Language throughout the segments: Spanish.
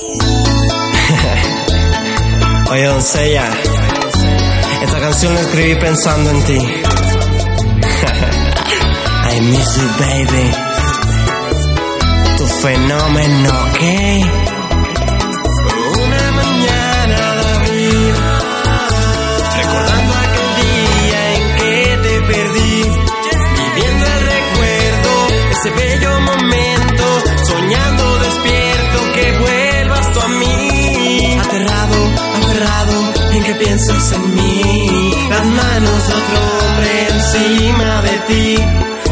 Oye, doncella, esta canción la escribí pensando en ti. I miss you, baby. Tu fenómeno, ¿ok? Piensas en mí, las manos de otro hombre encima de ti,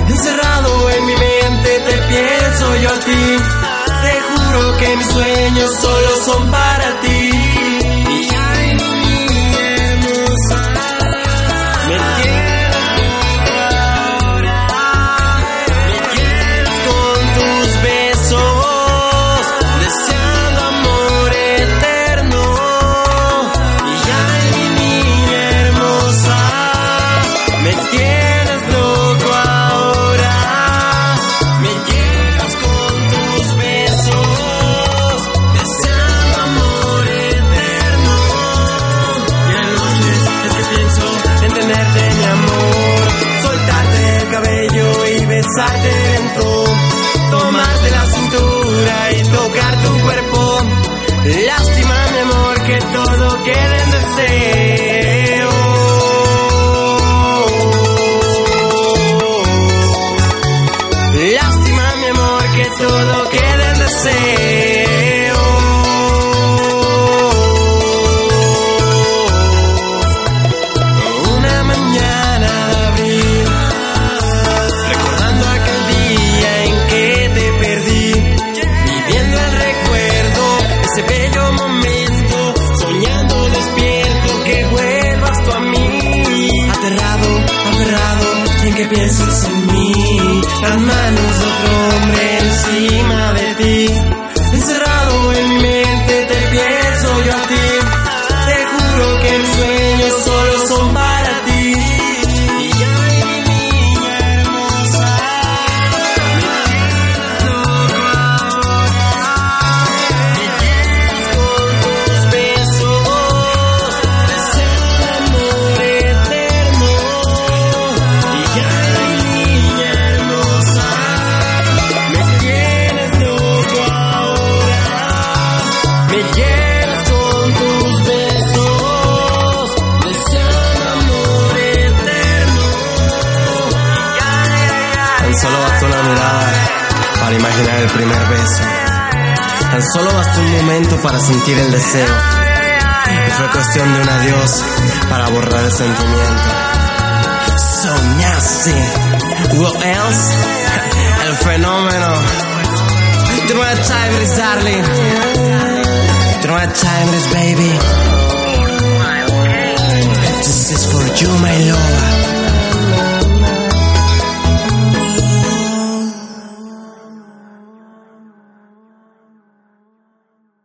encerrado en mi mente te pienso yo a ti, te juro que mis sueños solo son para y besarte lento, tomarte la cintura y tocar tu cuerpo. Lástima mi amor que todo quede en aferrado en que piensas en mí, las manos de imaginar el primer beso. Tan solo bastó un momento para sentir el deseo. Y fue cuestión de un adiós para borrar el sentimiento. Soñaste. What else? El fenómeno. You know what time is, darling. You know what time baby. This is for you, my love.